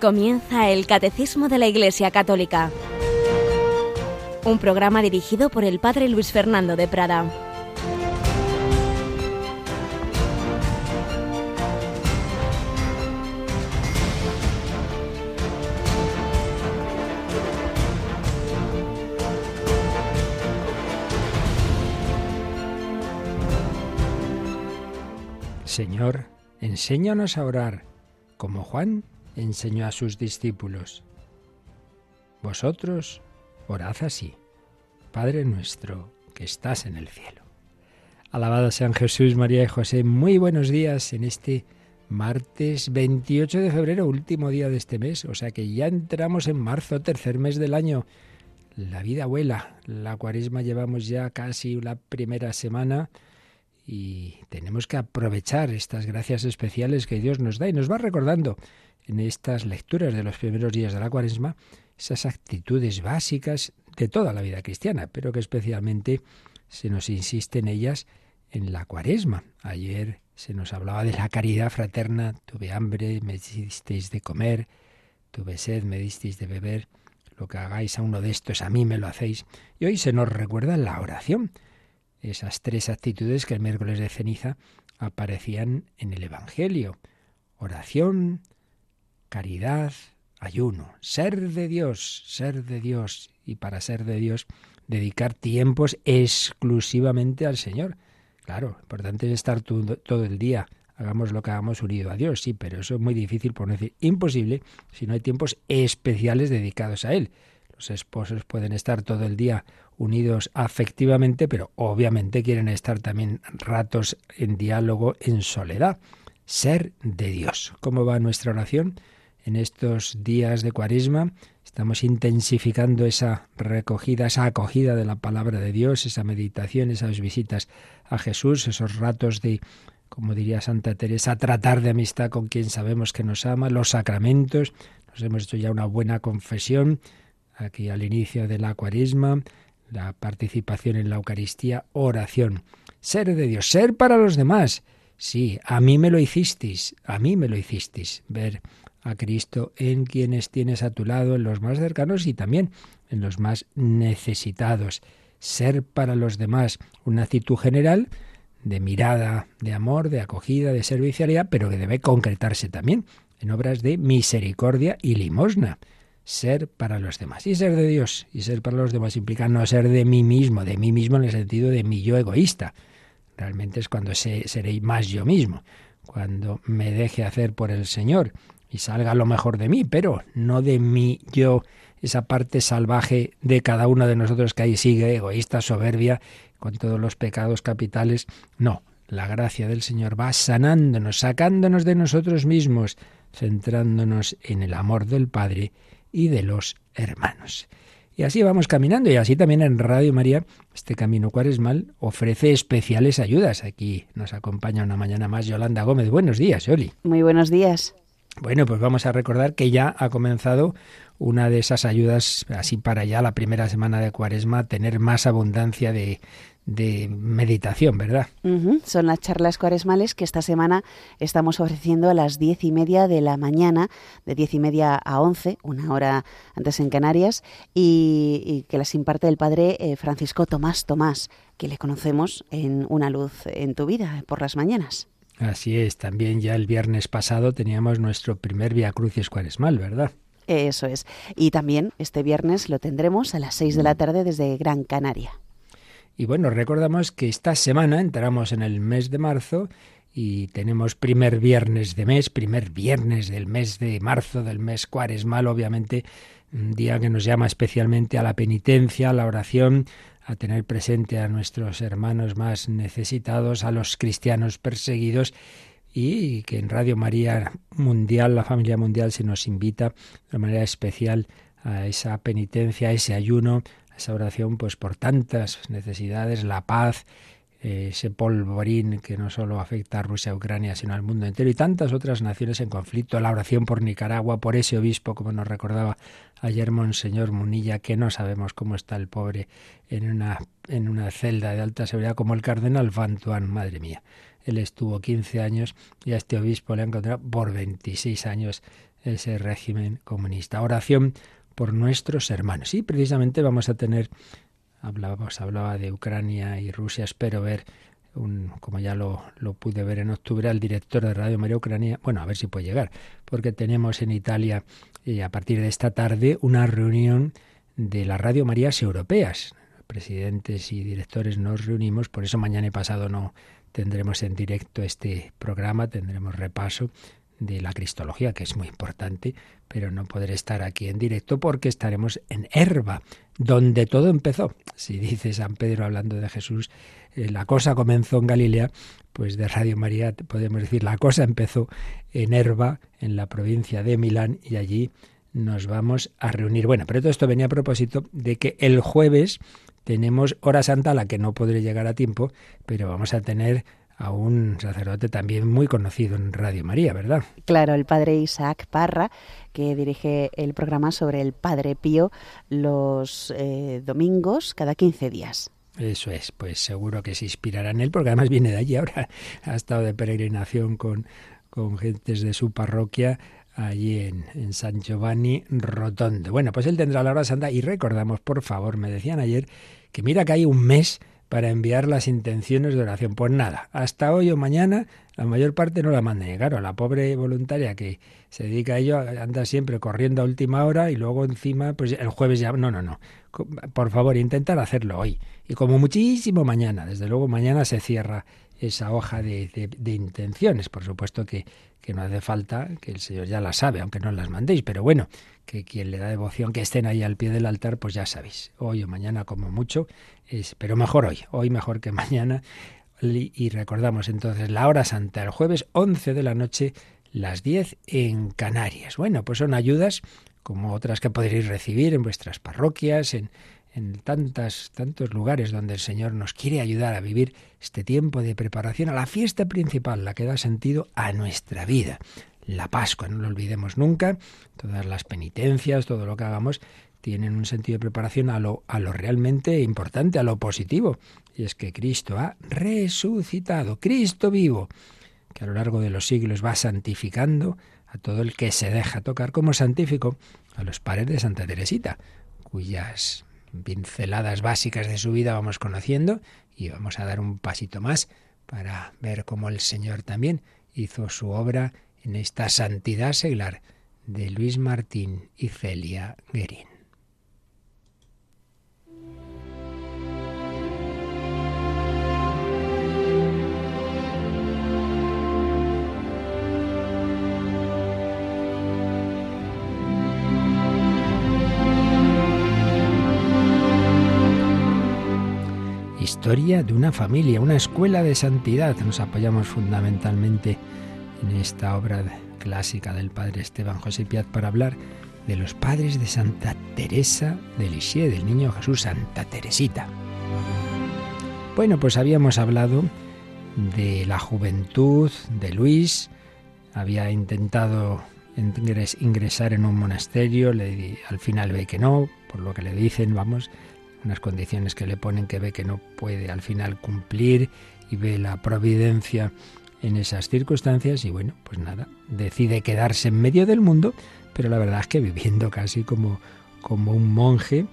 Comienza el Catecismo de la Iglesia Católica, un programa dirigido por el Padre Luis Fernando de Prada. Señor, enséñanos a orar, como Juan enseñó a sus discípulos. Vosotros orad así, Padre nuestro que estás en el cielo. Alabado sean Jesús, María y José. Muy buenos días en este martes 28 de febrero, último día de este mes. O sea que ya entramos en marzo, tercer mes del año. La vida vuela. La cuaresma llevamos ya casi la primera semana y tenemos que aprovechar estas gracias especiales que Dios nos da y nos va recordando en estas lecturas de los primeros días de la cuaresma esas actitudes básicas de toda la vida cristiana, pero que especialmente se nos insiste en ellas en la cuaresma. Ayer se nos hablaba de la caridad fraterna, tuve hambre, me disteis de comer, tuve sed, me disteis de beber, lo que hagáis a uno de estos a mí me lo hacéis. Y hoy se nos recuerda la oración, esas tres actitudes que el miércoles de ceniza aparecían en el Evangelio. Oración, caridad, ayuno, ser de Dios, ser de Dios y para ser de Dios dedicar tiempos exclusivamente al Señor. Claro, importante es estar todo, el día, hagamos lo que hagamos unido a Dios, sí, pero eso es muy difícil, por decir imposible, si no hay tiempos especiales dedicados a Él. Los esposos pueden estar todo el día unidos afectivamente, pero obviamente quieren estar también ratos en diálogo, en soledad. Ser de Dios. ¿Cómo va nuestra oración? En estos días de cuaresma. Estamos intensificando esa recogida, esa acogida de la palabra de Dios, esa meditación, esas visitas a Jesús, esos ratos de, como diría Santa Teresa, tratar de amistad con quien sabemos que nos ama, los sacramentos. Nos hemos hecho ya una buena confesión aquí al inicio de la cuaresma, la participación en la Eucaristía, oración. Ser de Dios, ser para los demás. Sí, a mí me lo hicisteis, a mí me lo hicisteis. Ver a Cristo en quienes tienes a tu lado, en los más cercanos y también en los más necesitados. Ser para los demás una actitud general de mirada, de amor, de acogida, de servicialidad, pero que debe concretarse también en obras de misericordia y limosna. Ser para los demás. Y ser de Dios y ser para los demás implica no ser de mí mismo, de mí mismo en el sentido de mi yo egoísta. Realmente es cuando seré más yo mismo, cuando me deje hacer por el Señor y salga lo mejor de mí, pero no de mí yo, esa parte salvaje de cada uno de nosotros que ahí sigue, egoísta, soberbia, con todos los pecados capitales. No, la gracia del Señor va sanándonos, sacándonos de nosotros mismos, centrándonos en el amor del Padre y de los hermanos. Y así vamos caminando y así también en Radio María, este camino cuaresmal ofrece especiales ayudas. Aquí nos acompaña una mañana más Yolanda Gómez. Buenos días, Yoli. Muy buenos días. Bueno, pues vamos a recordar que ya ha comenzado una de esas ayudas, así para ya la primera semana de Cuaresma, tener más abundancia de, meditación, ¿verdad? Son las charlas cuaresmales que esta semana estamos ofreciendo a las diez y media de la mañana, de diez y media a once, una hora antes en Canarias, y, que las imparte el padre eh, Francisco Tomás Tomás, que le conocemos en Una Luz en tu Vida por las mañanas. Así es, también ya el viernes pasado teníamos nuestro primer Via Crucis Cuaresmal, ¿verdad? Eso es. Y también este viernes lo tendremos a las seis de la tarde desde Gran Canaria. Y bueno, recordamos que esta semana entramos en el mes de marzo y tenemos primer viernes de mes, primer viernes del mes de marzo, del mes cuaresmal, obviamente, un día que nos llama especialmente a la penitencia, a la oración, a tener presente a nuestros hermanos más necesitados, a los cristianos perseguidos y que en Radio María Mundial, la familia mundial, se nos invita de manera especial a esa penitencia, a ese ayuno, a esa oración, pues por tantas necesidades, la paz, ese polvorín que no solo afecta a Rusia, Ucrania, sino al mundo entero y tantas otras naciones en conflicto, la oración por Nicaragua, por ese obispo, como nos recordaba ayer Monseñor Munilla, que no sabemos cómo está el pobre en una, en una celda de alta seguridad, como el cardenal Fantuán, madre mía. Él estuvo 15 años y a este obispo le han encontrado por 26 años ese régimen comunista. Oración por nuestros hermanos. Y precisamente vamos a tener, hablábamos, hablaba de Ucrania y Rusia, espero ver un, como ya lo, lo, pude ver en octubre, al director de Radio María Ucrania, bueno, a ver si puede llegar, porque tenemos en Italia y a partir de esta tarde una reunión de las Radio Marías europeas. Presidentes y directores nos reunimos, por eso mañana y pasado no tendremos en directo este programa, tendremos repaso de la Cristología, que es muy importante, pero no podré estar aquí en directo porque estaremos en Herba, donde todo empezó. Si dice San Pedro hablando de Jesús, eh, la cosa comenzó en Galilea, pues de Radio María podemos decir la cosa empezó en Herba, en la provincia de Milán, y allí nos vamos a reunir. Bueno, pero todo esto venía a propósito de que el jueves tenemos hora santa a la que no podré llegar a tiempo, pero vamos a tener a un sacerdote también muy conocido en Radio María, ¿verdad? Claro, el padre Isaac Parra, que dirige el programa sobre el Padre Pío los eh, domingos cada 15 días. Eso es, pues seguro que se inspirará en él, porque además viene de allí ahora, ha estado de peregrinación con, con gentes de su parroquia allí en, en, San Giovanni Rotondo. Bueno, pues él tendrá la hora santa y recordamos, por favor, me decían ayer que mira que hay un mes para enviar las intenciones de oración. Pues nada, hasta hoy o mañana la mayor parte no la manden. claro, la pobre voluntaria que se dedica a ello anda siempre corriendo a última hora y luego encima, pues el jueves ya... No, no, no. Por favor, intentar hacerlo hoy. Y como muchísimo mañana. Desde luego mañana se cierra esa hoja de, intenciones. Por supuesto que, que no hace falta, que el Señor ya la sabe, aunque no las mandéis. Pero bueno, que quien le da devoción, que estén ahí al pie del altar, pues ya sabéis, hoy o mañana como mucho, es, pero mejor hoy, hoy mejor que mañana. Y recordamos entonces la hora santa, el jueves 11 de la noche, las 10 en Canarias. Bueno, pues son ayudas como otras que podréis recibir en vuestras parroquias, en, en tantas, tantos lugares donde el Señor nos quiere ayudar a vivir este tiempo de preparación a la fiesta principal, la que da sentido a nuestra vida la Pascua, no lo olvidemos nunca, todas las penitencias, todo lo que hagamos, tienen un sentido de preparación a lo, a lo realmente importante, a lo positivo, y es que Cristo ha resucitado, Cristo vivo, que a lo largo de los siglos va santificando a todo el que se deja tocar como santificó a los padres de Santa Teresita, cuyas pinceladas básicas de su vida vamos conociendo y vamos a dar un pasito más para ver cómo el Señor también hizo su obra en esta santidad seglar de Luis Martín y Celia Guerín. Historia de una familia, una escuela de santidad. Nos apoyamos fundamentalmente en esta obra clásica del padre Esteban José Piat para hablar de los padres de Santa Teresa de Lisieux, del niño Jesús Santa Teresita. Bueno, pues habíamos hablado de la juventud de Luis, había intentado ingresar en un monasterio, al final ve que no, por lo que le dicen, vamos, unas condiciones que le ponen que ve que no puede al final cumplir y ve la providencia en esas circunstancias y bueno, pues nada, decide quedarse en medio del mundo, pero la verdad es que viviendo casi como, como un monje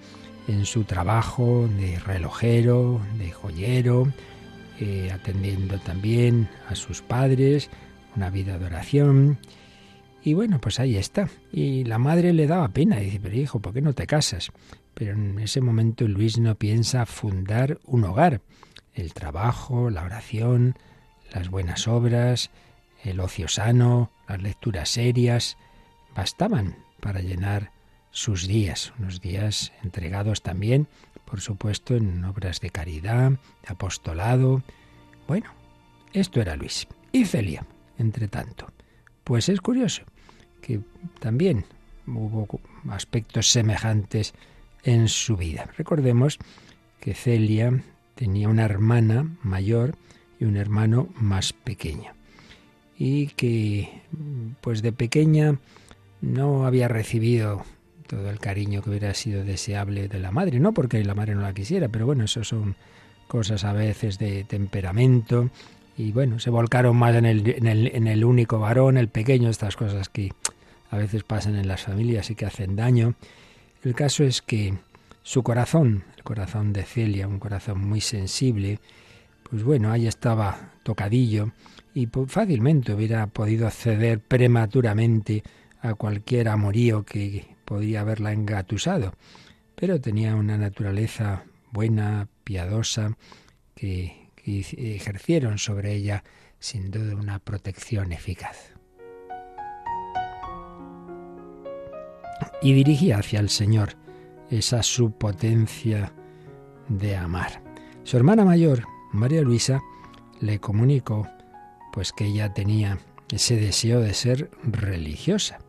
en su trabajo de relojero, de joyero, eh, atendiendo también a sus padres, una vida de oración. Y bueno, pues ahí está. Y la madre le daba pena, dice, pero hijo, ¿por qué no te casas? Pero en ese momento Luis no piensa fundar un hogar. El trabajo, la oración, las buenas obras, el ocio sano, las lecturas serias, bastaban para llenar sus días, unos días entregados también, por supuesto, en obras de caridad, de apostolado. Bueno, esto era Luis. Y Celia, entre tanto. Pues es curioso que también hubo aspectos semejantes en su vida. Recordemos que Celia tenía una hermana mayor y un hermano más pequeño. Y que pues de pequeña no había recibido todo el cariño que hubiera sido deseable de la madre, no porque la madre no la quisiera, pero bueno, eso son cosas a veces de temperamento y bueno, se volcaron más en el, en el, en el único varón, el pequeño, estas cosas que a veces pasan en las familias y que hacen daño. El caso es que su corazón, el corazón de Celia, un corazón muy sensible, pues bueno, ahí estaba tocadillo y fácilmente hubiera podido ceder prematuramente a cualquier amorío que podría haberla engatusado, pero tenía una naturaleza buena, piadosa, que, que ejercieron sobre ella sin duda una protección eficaz. Y dirigía hacia el Señor esa su potencia de amar. Su hermana mayor, María Luisa, le comunicó pues que ella tenía ese deseo de ser religiosa,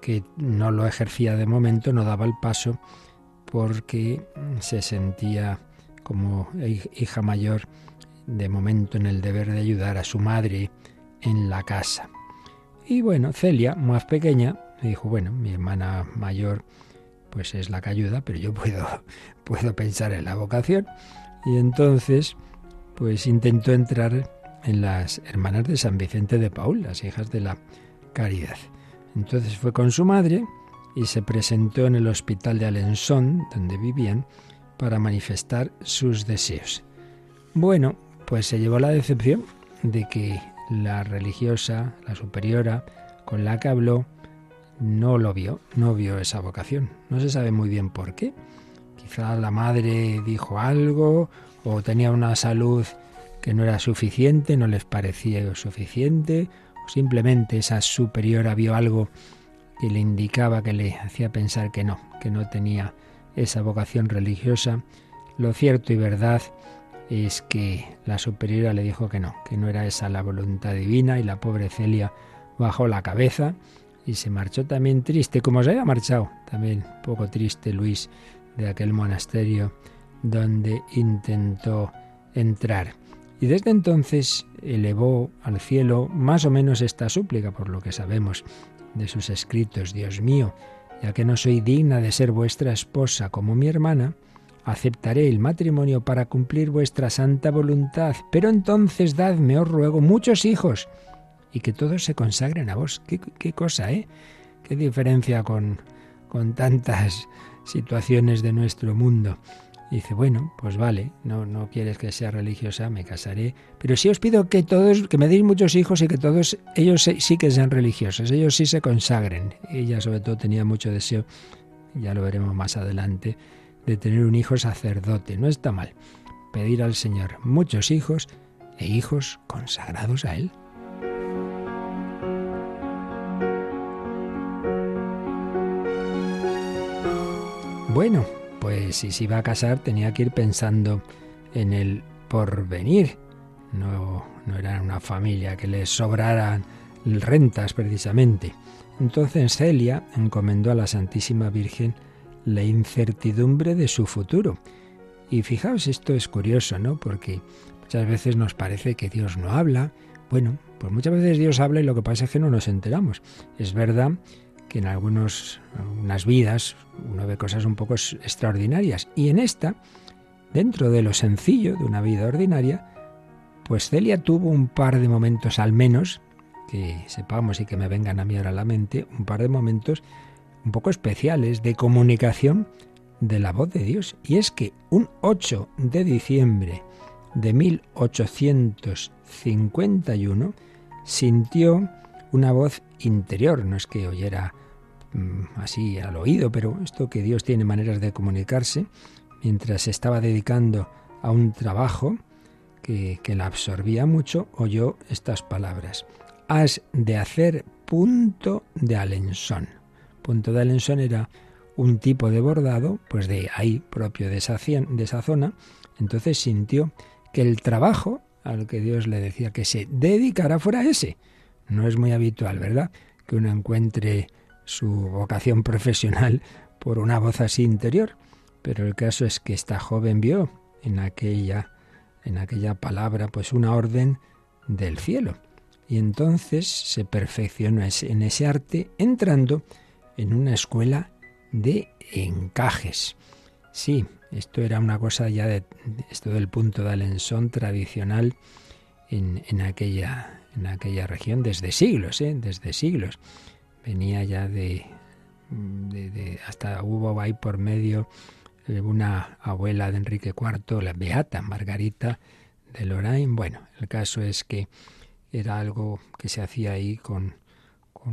que no lo ejercía de momento, no daba el paso porque se sentía como hija mayor de momento en el deber de ayudar a su madre en la casa. Y bueno, Celia, más pequeña, dijo, bueno, mi hermana mayor pues es la que ayuda, pero yo puedo, puedo pensar en la vocación. Y entonces, pues intentó entrar en las hermanas de San Vicente de Paul, las hijas de la caridad. Entonces fue con su madre y se presentó en el hospital de Alençon, donde vivían, para manifestar sus deseos. Bueno, pues se llevó la decepción de que la religiosa, la superiora, con la que habló, no lo vio, no vio esa vocación. No se sabe muy bien por qué. Quizá la madre dijo algo o tenía una salud que no era suficiente, no les parecía suficiente, o simplemente esa superiora vio algo que le indicaba, que le hacía pensar que no, que no tenía esa vocación religiosa. Lo cierto y verdad es que la superiora le dijo que no, que no era esa la voluntad divina y la pobre Celia bajó la cabeza y se marchó también triste, como se había marchado, también poco triste Luis de aquel monasterio donde intentó entrar. Y desde entonces elevó al cielo más o menos esta súplica, por lo que sabemos de sus escritos, Dios mío, ya que no soy digna de ser vuestra esposa como mi hermana, aceptaré el matrimonio para cumplir vuestra santa voluntad, pero entonces dadme, os ruego, muchos hijos, y que todos se consagren a vos. ¿Qué, cosa, eh? ¿Qué diferencia con, con tantas situaciones de nuestro mundo? dice, bueno, pues vale, no, no quieres que sea religiosa, me casaré, pero sí os pido que todos, que me deis muchos hijos y que todos ellos sí que sean religiosos, ellos sí se consagren. Ella sobre todo tenía mucho deseo, ya lo veremos más adelante, de tener un hijo sacerdote. No está mal pedir al Señor muchos hijos e hijos consagrados a Él. Bueno, pues si se iba a casar tenía que ir pensando en el porvenir. No, no era una familia que le sobraran rentas precisamente. Entonces Celia encomendó a la Santísima Virgen la incertidumbre de su futuro. Y fijaos, esto es curioso, ¿no? Porque muchas veces nos parece que Dios no habla. Bueno, pues muchas veces Dios habla y lo que pasa es que no nos enteramos. Es verdad que en algunos, algunas vidas uno ve cosas un poco extraordinarias. Y en esta, dentro de lo sencillo de una vida ordinaria, pues Celia tuvo un par de momentos al menos, que sepamos y que me vengan a mí ahora a la mente, un par de momentos un poco especiales de comunicación de la voz de Dios. Y es que un 8 de diciembre de 1851 sintió una voz interior, no es que oyera así al oído, pero esto que Dios tiene maneras de comunicarse, mientras se estaba dedicando a un trabajo que, que la absorbía mucho, oyó estas palabras. Has de hacer punto de alensón. Punto de alensón era un tipo de bordado, pues de ahí propio de esa, de esa zona. Entonces sintió que el trabajo al que Dios le decía que se dedicara fuera ese. No es muy habitual, ¿verdad? Que uno encuentre su vocación profesional por una voz así interior, pero el caso es que esta joven vio en aquella en aquella palabra pues una orden del cielo y entonces se perfeccionó en ese arte entrando en una escuela de encajes. Sí, esto era una cosa ya de esto del punto de Alençon tradicional en, en, aquella en aquella región desde siglos, ¿eh? desde siglos. Venía ya de, hasta hubo ahí por medio eh, una abuela de Enrique IV, la beata Margarita de Lorraine. Bueno, el caso es que era algo que se hacía ahí con,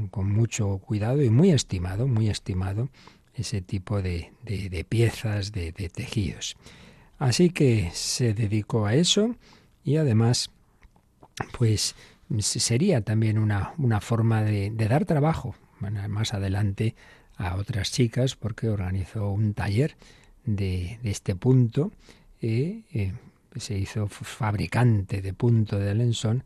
con, mucho cuidado y muy estimado, muy estimado ese tipo de, de, piezas, de, de, tejidos. Así que se dedicó a eso y además, pues sería también una, una forma de, dar trabajo más adelante a otras chicas porque organizó un taller de, este punto y eh, se hizo fabricante de punto de Lensón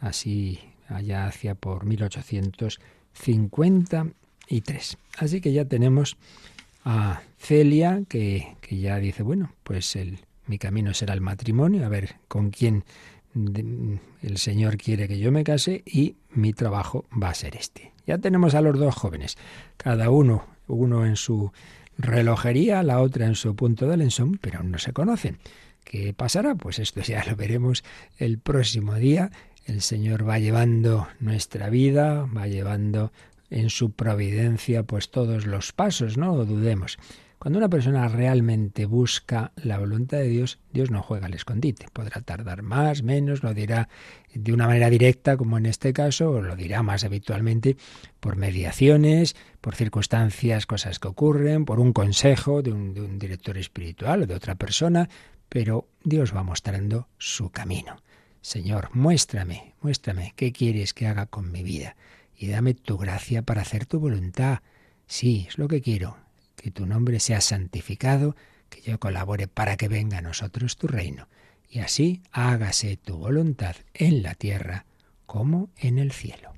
así allá hacia por 1853. Así que ya tenemos a Celia que, que ya dice, bueno, pues el, mi camino será el matrimonio, a ver con quién el Señor quiere que yo me case y mi trabajo va a ser este. Ya tenemos a los dos jóvenes, cada uno, uno en su relojería, la otra en su punto de lensón, pero no se conocen. ¿Qué pasará? Pues esto ya lo veremos el próximo día. El Señor va llevando nuestra vida, va llevando en su providencia pues todos los pasos, no lo dudemos. Cuando una persona realmente busca la voluntad de Dios, Dios no juega al escondite. Podrá tardar más, menos, lo dirá de una manera directa, como en este caso, o lo dirá más habitualmente por mediaciones, por circunstancias, cosas que ocurren, por un consejo de un, de un director espiritual o de otra persona, pero Dios va mostrando su camino. Señor, muéstrame, muéstrame qué quieres que haga con mi vida y dame tu gracia para hacer tu voluntad. Sí, es lo que quiero, que tu nombre sea santificado, que yo colabore para que venga a nosotros tu reino, y así hágase tu voluntad en la tierra como en el cielo.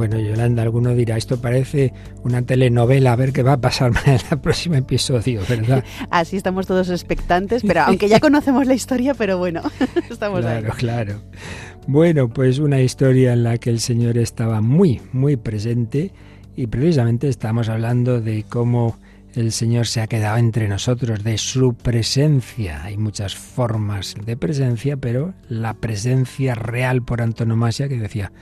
Bueno, Yolanda, alguno dirá, esto parece una telenovela, a ver qué va a pasar en el próximo episodio, ¿verdad? Así estamos todos expectantes, pero aunque ya conocemos la historia, pero bueno, estamos ahí. Claro, claro. Bueno, pues una historia en la que el Señor estaba muy, muy presente y precisamente estamos hablando de cómo el Señor se ha quedado entre nosotros, de su presencia. Hay muchas formas de presencia, pero la presencia real por antonomasia que decía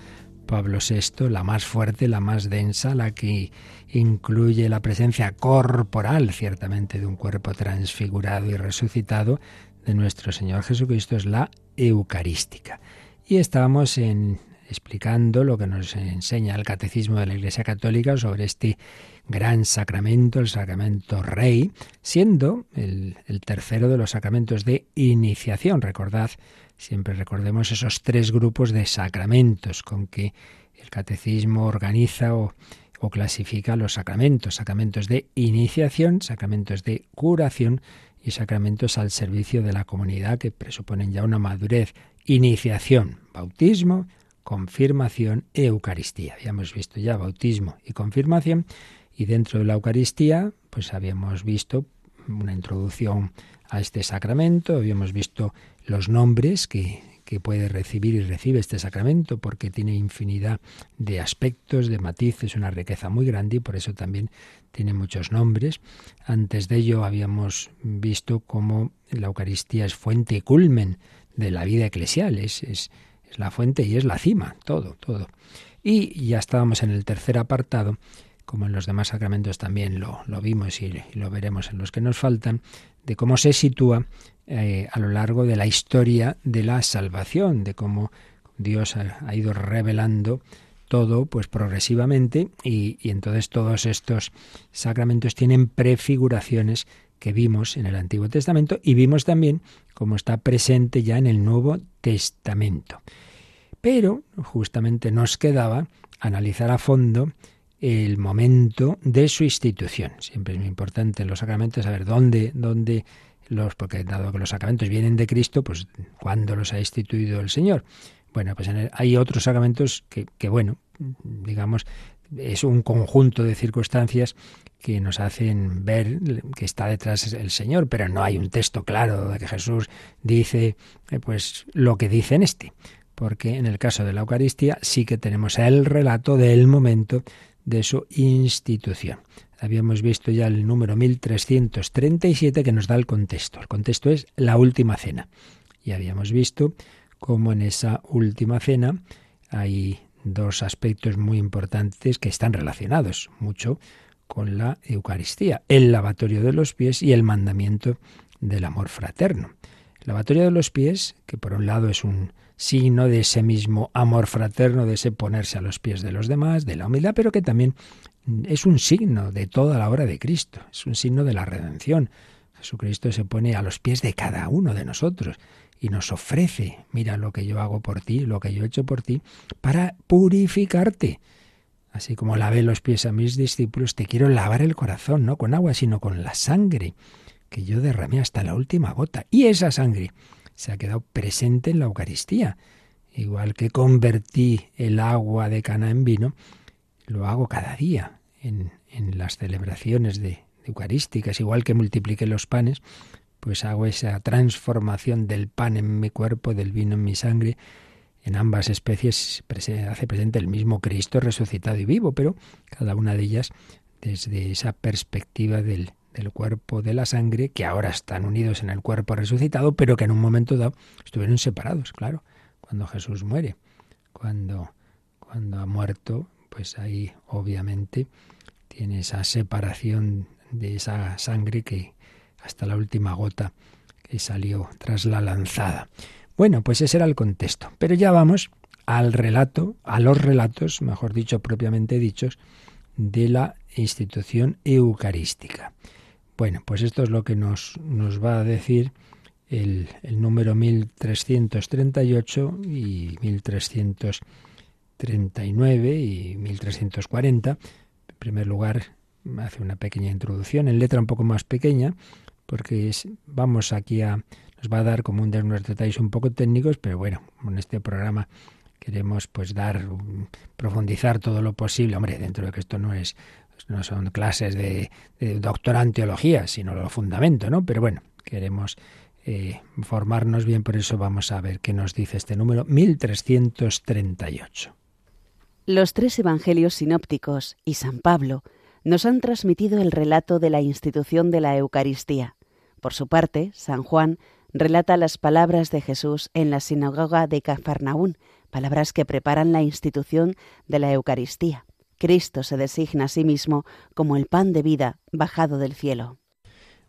Pablo VI, la más fuerte, la más densa, la que incluye la presencia corporal, ciertamente, de un cuerpo transfigurado y resucitado de nuestro Señor Jesucristo, es la Eucarística. Y estábamos en, explicando lo que nos enseña el Catecismo de la Iglesia Católica sobre este gran sacramento, el sacramento rey, siendo el, el tercero de los sacramentos de iniciación. Recordad Siempre recordemos esos tres grupos de sacramentos con que el catecismo organiza o, clasifica los sacramentos. Sacramentos de iniciación, sacramentos de curación y sacramentos al servicio de la comunidad que presuponen ya una madurez. Iniciación, bautismo, confirmación, Eucaristía. Habíamos visto ya bautismo y confirmación y dentro de la Eucaristía pues habíamos visto una introducción a este sacramento, habíamos visto los nombres que, que puede recibir y recibe este sacramento, porque tiene infinidad de aspectos, de matices, una riqueza muy grande y por eso también tiene muchos nombres. Antes de ello habíamos visto cómo la Eucaristía es fuente y culmen de la vida eclesial, es, es, la fuente y es la cima, todo, todo. Y ya estábamos en el tercer apartado, como en los demás sacramentos también lo, lo vimos y, y lo veremos en los que nos faltan, de cómo se sitúa eh, a lo largo de la historia de la salvación, de cómo Dios ha, ido revelando todo pues progresivamente y, y, entonces todos estos sacramentos tienen prefiguraciones que vimos en el Antiguo Testamento y vimos también cómo está presente ya en el Nuevo Testamento. Pero justamente nos quedaba analizar a fondo el momento de su institución. Siempre es muy importante en los sacramentos saber dónde, dónde los, porque dado que los sacramentos vienen de Cristo, pues ¿cuándo los ha instituido el Señor? Bueno, pues hay otros sacramentos que, bueno, digamos, es un conjunto de circunstancias que nos hacen ver que está detrás el Señor, pero no hay un texto claro de que Jesús dice eh, pues lo que dice en este, porque en el caso de la Eucaristía sí que tenemos el relato del momento de su institución. Habíamos visto ya el número 1337 que nos da el contexto. El contexto es la última cena. Y habíamos visto cómo en esa última cena hay dos aspectos muy importantes que están relacionados mucho con la Eucaristía, el lavatorio de los pies y el mandamiento del amor fraterno. El lavatorio de los pies, que por un lado es un signo de ese mismo amor fraterno, de ese ponerse a los pies de los demás, de la humildad, pero que también es un signo de toda la obra de Cristo, es un signo de la redención. Jesucristo se pone a los pies de cada uno de nosotros y nos ofrece, mira lo que yo hago por ti, lo que yo he hecho por ti, para purificarte. Así como lavé los pies a mis discípulos, te quiero lavar el corazón, no con agua, sino con la sangre que yo derramé hasta la última gota. Y esa sangre se ha quedado presente en la Eucaristía. Igual que convertí el agua de cana en vino, lo hago cada día en, en las celebraciones de, eucarísticas, igual que multipliqué los panes, pues hago esa transformación del pan en mi cuerpo, del vino en mi sangre. En ambas especies hace presente el mismo Cristo resucitado y vivo, pero cada una de ellas desde esa perspectiva del, del cuerpo de la sangre, que ahora están unidos en el cuerpo resucitado, pero que en un momento dado estuvieron separados, claro, cuando Jesús muere, cuando, cuando ha muerto, pues ahí obviamente tiene esa separación de esa sangre que, hasta la última gota que salió tras la lanzada. Bueno, pues ese era el contexto. Pero ya vamos al relato, a los relatos, mejor dicho, propiamente dichos, de la institución eucarística. Bueno, pues esto es lo que nos, nos va a decir el, el número 1338 y 1339 y 1340. En primer lugar, hace una pequeña introducción en letra un poco más pequeña, porque vamos aquí a nos va a dar como un de unos detalles un poco técnicos, pero bueno, en este programa queremos pues dar profundizar todo lo posible, hombre, dentro de que esto no es no son clases de, de en teología, sino lo fundamento, ¿no? Pero bueno, queremos eh, formarnos bien, por eso vamos a ver qué nos dice este número 1338. Los tres evangelios sinópticos y San Pablo nos han transmitido el relato de la institución de la Eucaristía. Por su parte, San Juan relata las palabras de Jesús en la sinagoga de Cafarnaún, palabras que preparan la institución de la Eucaristía. Cristo se designa a sí mismo como el pan de vida bajado del cielo.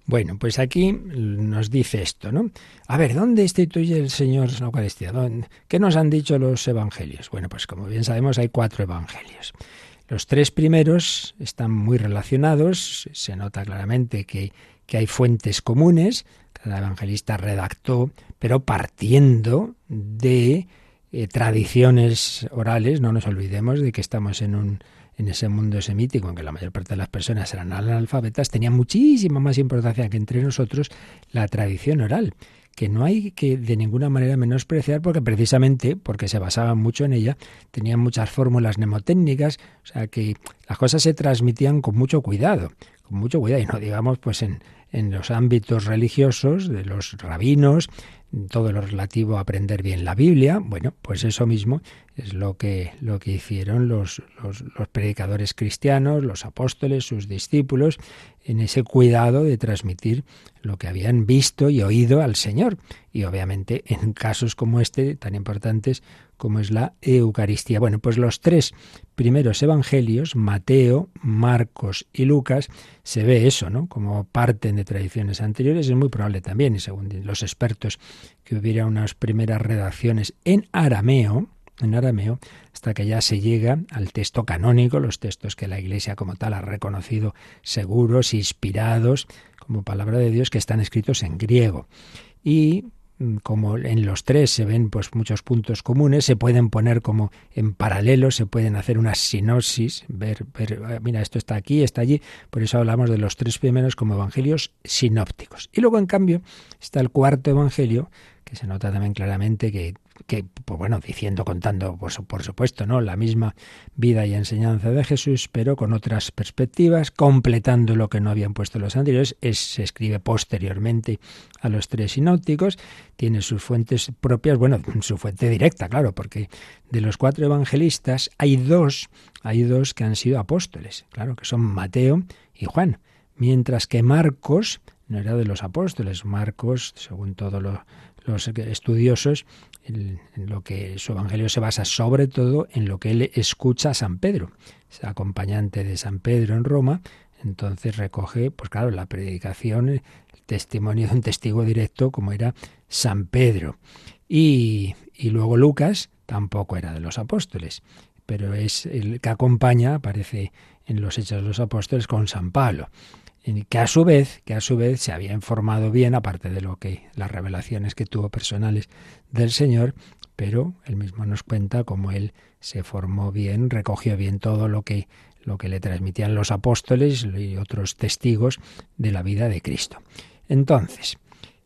Bueno, pues aquí nos dice esto, ¿no? A ver, ¿dónde instituye el Señor la Eucaristía? ¿Qué nos han dicho los evangelios? Bueno, pues como bien sabemos hay cuatro evangelios. Los tres primeros están muy relacionados, se nota claramente que, hay fuentes comunes, cada evangelista redactó, pero partiendo de eh, tradiciones orales, no nos olvidemos de que estamos en un en ese mundo semítico en que la mayor parte de las personas eran analfabetas, tenía muchísima más importancia que entre nosotros la tradición oral que no hay que de ninguna manera menospreciar porque precisamente porque se basaba mucho en ella, tenían muchas fórmulas mnemotécnicas, o sea que las cosas se transmitían con mucho cuidado, con mucho cuidado y no digamos pues en, en los ámbitos religiosos de los rabinos, todo lo relativo a aprender bien la Biblia, bueno, pues eso mismo es lo que, lo que hicieron los, los, los, predicadores cristianos, los apóstoles, sus discípulos, en ese cuidado de transmitir lo que habían visto y oído al Señor. Y obviamente en casos como este, tan importantes como es la Eucaristía. Bueno, pues los tres primeros evangelios, Mateo, Marcos y Lucas, se ve eso, ¿no? Como parten de tradiciones anteriores. Es muy probable también, y según los expertos, que hubiera unas primeras redacciones en arameo, en arameo, hasta que ya se llega al texto canónico, los textos que la Iglesia como tal ha reconocido seguros, inspirados, como palabra de Dios, que están escritos en griego. Y como en los tres se ven pues muchos puntos comunes, se pueden poner como en paralelo, se pueden hacer una sinopsis, ver, ver, ah, mira, esto está aquí, está allí, por eso hablamos de los tres primeros como evangelios sinópticos. Y luego, en cambio, está el cuarto evangelio, que se nota también claramente que que, pues bueno, diciendo, contando, pues, por supuesto, ¿no? La misma vida y enseñanza de Jesús, pero con otras perspectivas, completando lo que no habían puesto los anteriores. Es, se escribe posteriormente a los tres sinópticos, tiene sus fuentes propias, bueno, su fuente directa, claro, porque de los cuatro evangelistas hay dos, hay dos que han sido apóstoles, claro, que son Mateo y Juan, mientras que Marcos no era de los apóstoles. Marcos, según todos los estudiosos, en, lo que su evangelio se basa sobre todo en lo que él escucha a San Pedro, es acompañante de San Pedro en Roma, entonces recoge, pues claro, la predicación, el testimonio de un testigo directo como era San Pedro. Y, y luego Lucas tampoco era de los apóstoles, pero es el que acompaña, aparece en los Hechos de los Apóstoles con San Pablo que a su vez, que a su vez se había informado bien, aparte de lo que las revelaciones que tuvo personales del Señor, pero él mismo nos cuenta cómo él se formó bien, recogió bien todo lo que lo que le transmitían los apóstoles y otros testigos de la vida de Cristo. Entonces,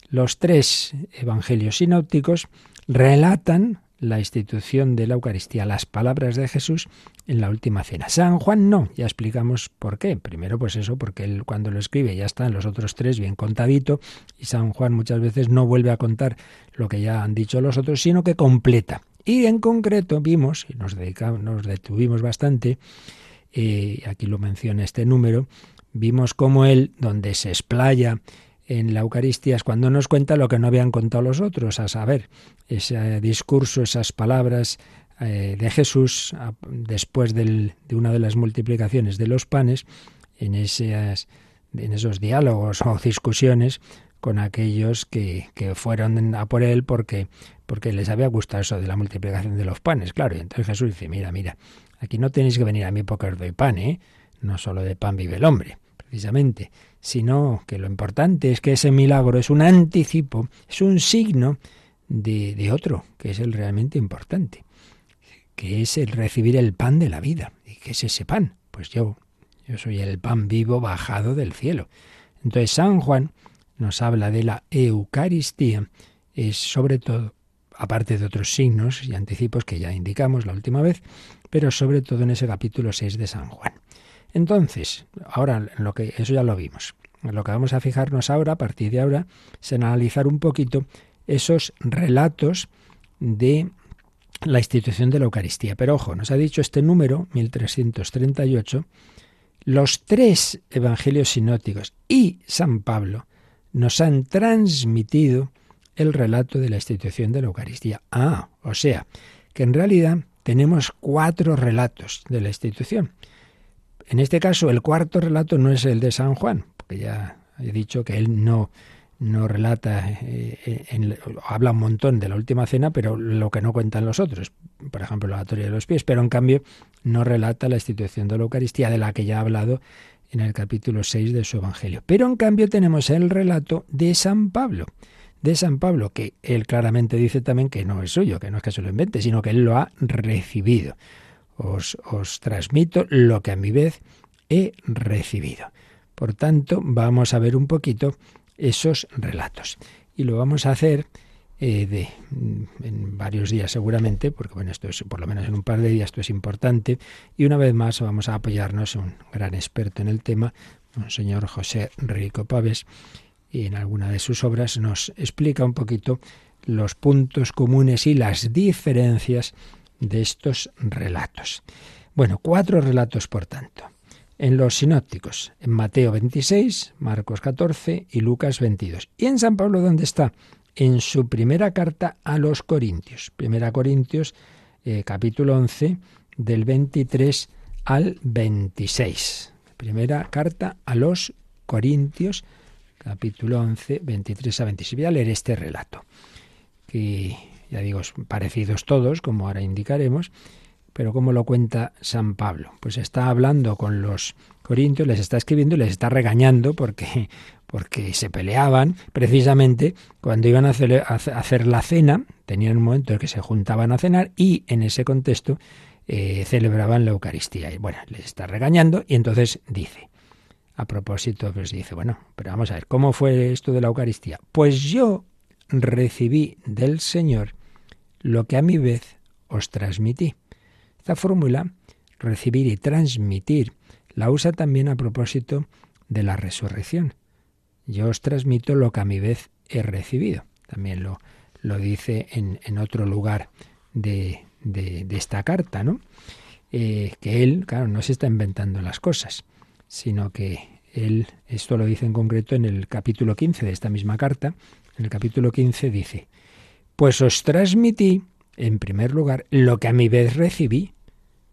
los tres evangelios sinópticos relatan la institución de la Eucaristía, las palabras de Jesús en la última cena. San Juan no, ya explicamos por qué. Primero, pues eso, porque él cuando lo escribe ya están los otros tres bien contadito y San Juan muchas veces no vuelve a contar lo que ya han dicho los otros, sino que completa. Y en concreto vimos, y nos, dedicamos, nos detuvimos bastante, eh, aquí lo menciona este número, vimos cómo él, donde se explaya en la Eucaristía es cuando nos cuenta lo que no habían contado los otros, a saber, ese discurso, esas palabras eh, de Jesús después de una de las multiplicaciones de los panes, en, esas, en esos diálogos o discusiones con aquellos que, que, fueron a por él porque, porque les había gustado eso de la multiplicación de los panes, claro. Y entonces Jesús dice, mira, mira, aquí no tenéis que venir a mí porque os doy pan, ¿eh? No solo de pan vive el hombre, precisamente, sino que lo importante es que ese milagro es un anticipo, es un signo de, otro, que es el realmente importante, que es el recibir el pan de la vida. ¿Y qué es ese pan? Pues yo, yo soy el pan vivo bajado del cielo. Entonces San Juan nos habla de la Eucaristía, es sobre todo, aparte de otros signos y anticipos que ya indicamos la última vez, pero sobre todo en ese capítulo 6 de San Juan. Entonces, ahora lo que eso ya lo vimos. Lo que vamos a fijarnos ahora, a partir de ahora, es en analizar un poquito esos relatos de la institución de la Eucaristía. Pero ojo, nos ha dicho este número, 1338, los tres evangelios sinóticos y San Pablo nos han transmitido el relato de la institución de la Eucaristía. Ah, o sea, que en realidad tenemos cuatro relatos de la institución. En este caso, el cuarto relato no es el de San Juan, porque ya he dicho que él no, no relata, eh, habla un montón de la última cena, pero lo que no cuentan los otros, por ejemplo, la atoría de los pies, pero en cambio no relata la institución de la Eucaristía, de la que ya ha hablado en el capítulo 6 de su Evangelio. Pero en cambio tenemos el relato de San Pablo, de San Pablo, que él claramente dice también que no es suyo, que no es que se lo invente, sino que él lo ha recibido os, transmito lo que a mi vez he recibido. Por tanto, vamos a ver un poquito esos relatos. Y lo vamos a hacer eh, de, mm, en varios días seguramente, porque bueno, esto es por lo menos en un par de días, esto es importante. Y una vez más vamos a apoyarnos un gran experto en el tema, un señor José Rico Paves, y en alguna de sus obras nos explica un poquito los puntos comunes y las diferencias de estos relatos. Bueno, cuatro relatos, por tanto. En los sinópticos, en Mateo 26, Marcos 14 y Lucas 22. ¿Y en San Pablo dónde está? En su primera carta a los Corintios. Primera Corintios, eh, capítulo 11, del 23 al 26. Primera carta a los Corintios, capítulo 11, 23 a 26. Voy a leer este relato, que ya digo, parecidos todos, como ahora indicaremos, pero ¿cómo lo cuenta San Pablo? Pues está hablando con los corintios, les está escribiendo y les está regañando porque, porque se peleaban precisamente cuando iban a hacer, la cena, tenían un momento en que se juntaban a cenar y en ese contexto eh, celebraban la Eucaristía. Y bueno, les está regañando y entonces dice, a propósito, pues dice, bueno, pero vamos a ver, ¿cómo fue esto de la Eucaristía? Pues yo recibí del Señor lo que a mi vez os transmití. Esta fórmula, recibir y transmitir, la usa también a propósito de la resurrección. Yo os transmito lo que a mi vez he recibido. También lo, lo dice en, en otro lugar de, de, esta carta, ¿no? Eh, que él, claro, no se está inventando las cosas, sino que él, esto lo dice en concreto en el capítulo 15 de esta misma carta, en el capítulo 15 dice, pues os transmití, en primer lugar, lo que a mi vez recibí,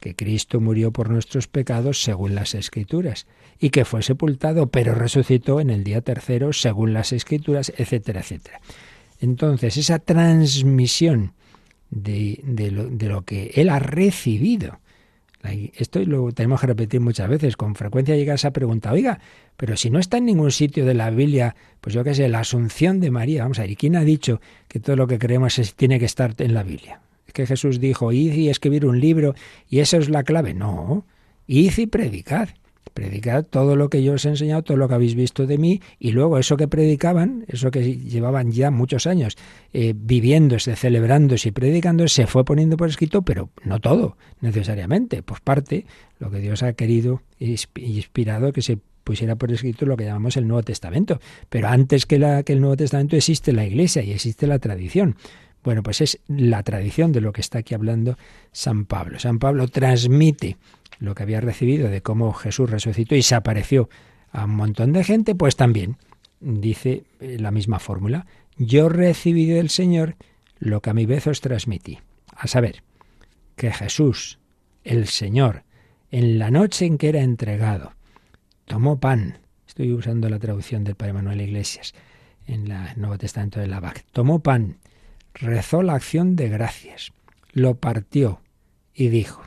que Cristo murió por nuestros pecados según las Escrituras, y que fue sepultado, pero resucitó en el día tercero según las Escrituras, etcétera, etcétera. Entonces, esa transmisión de, de, lo, lo que él ha recibido, esto lo tenemos que repetir muchas veces. Con frecuencia llega esa pregunta, oiga, pero si no está en ningún sitio de la Biblia, pues yo qué sé, la asunción de María, vamos a ver, ¿y quién ha dicho que todo lo que creemos tiene que estar en la Biblia? Es que Jesús dijo, id y escribir un libro y eso es la clave. No, id y predicad. Predicad todo lo que yo os he enseñado, todo lo que habéis visto de mí, y luego eso que predicaban, eso que llevaban ya muchos años eh, viviéndose, celebrándose y predicando, se fue poniendo por escrito, pero no todo, necesariamente. Pues parte, lo que Dios ha querido y inspirado que se pusiera por escrito lo que llamamos el Nuevo Testamento. Pero antes que, la, que el Nuevo Testamento existe la Iglesia y existe la tradición. Bueno, pues es la tradición de lo que está aquí hablando San Pablo. San Pablo transmite lo que había recibido de cómo Jesús resucitó y se apareció a un montón de gente, pues también dice eh, la misma fórmula. Yo recibí del Señor lo que a mi vez os transmití. A saber, que Jesús, el Señor, en la noche en que era entregado, tomó pan. Estoy usando la traducción del Padre Manuel Iglesias en el Nuevo Testamento de la. Tomó pan, rezó la acción de gracias, lo partió y dijo,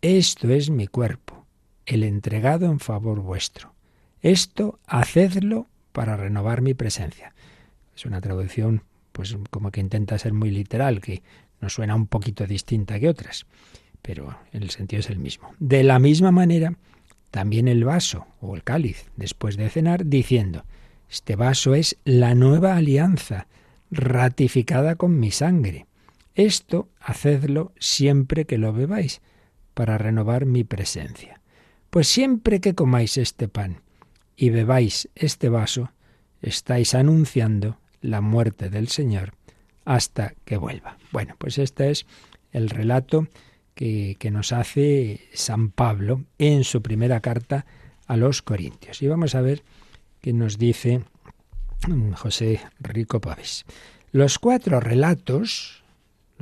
esto es mi cuerpo, el entregado en favor vuestro. Esto hacedlo para renovar mi presencia. Es una traducción, pues como que intenta ser muy literal, que nos suena un poquito distinta que otras, pero el sentido es el mismo. De la misma manera, también el vaso o el cáliz, después de cenar, diciendo, este vaso es la nueva alianza, ratificada con mi sangre. Esto hacedlo siempre que lo bebáis para renovar mi presencia. Pues siempre que comáis este pan y bebáis este vaso, estáis anunciando la muerte del Señor hasta que vuelva. Bueno, pues este es el relato que, que, nos hace San Pablo en su primera carta a los Corintios. Y vamos a ver qué nos dice José Rico Pávez. Los cuatro relatos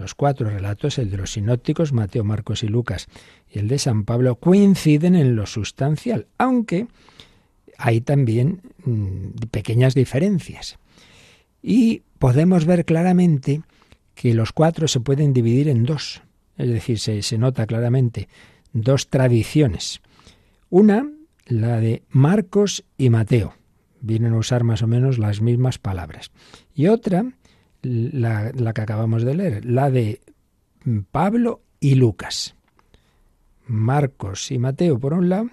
los cuatro relatos, el de los sinópticos, Mateo, Marcos y Lucas, y el de San Pablo, coinciden en lo sustancial, aunque hay también mm, pequeñas diferencias. Y podemos ver claramente que los cuatro se pueden dividir en dos, es decir, se, se nota claramente dos tradiciones. Una, la de Marcos y Mateo, vienen a usar más o menos las mismas palabras. Y otra, la, que acabamos de leer, la de Pablo y Lucas. Marcos y Mateo, por un lado,